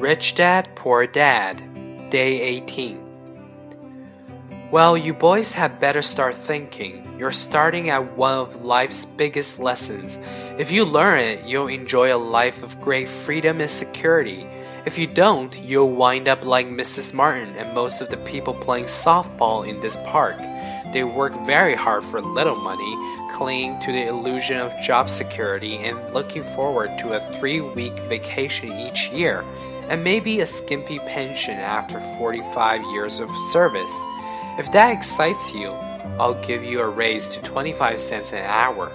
Rich Dad, Poor Dad, Day 18. Well, you boys had better start thinking. You're starting at one of life's biggest lessons. If you learn it, you'll enjoy a life of great freedom and security. If you don't, you'll wind up like Mrs. Martin and most of the people playing softball in this park. They work very hard for little money, clinging to the illusion of job security and looking forward to a three week vacation each year, and maybe a skimpy pension after 45 years of service. If that excites you, I'll give you a raise to 25 cents an hour.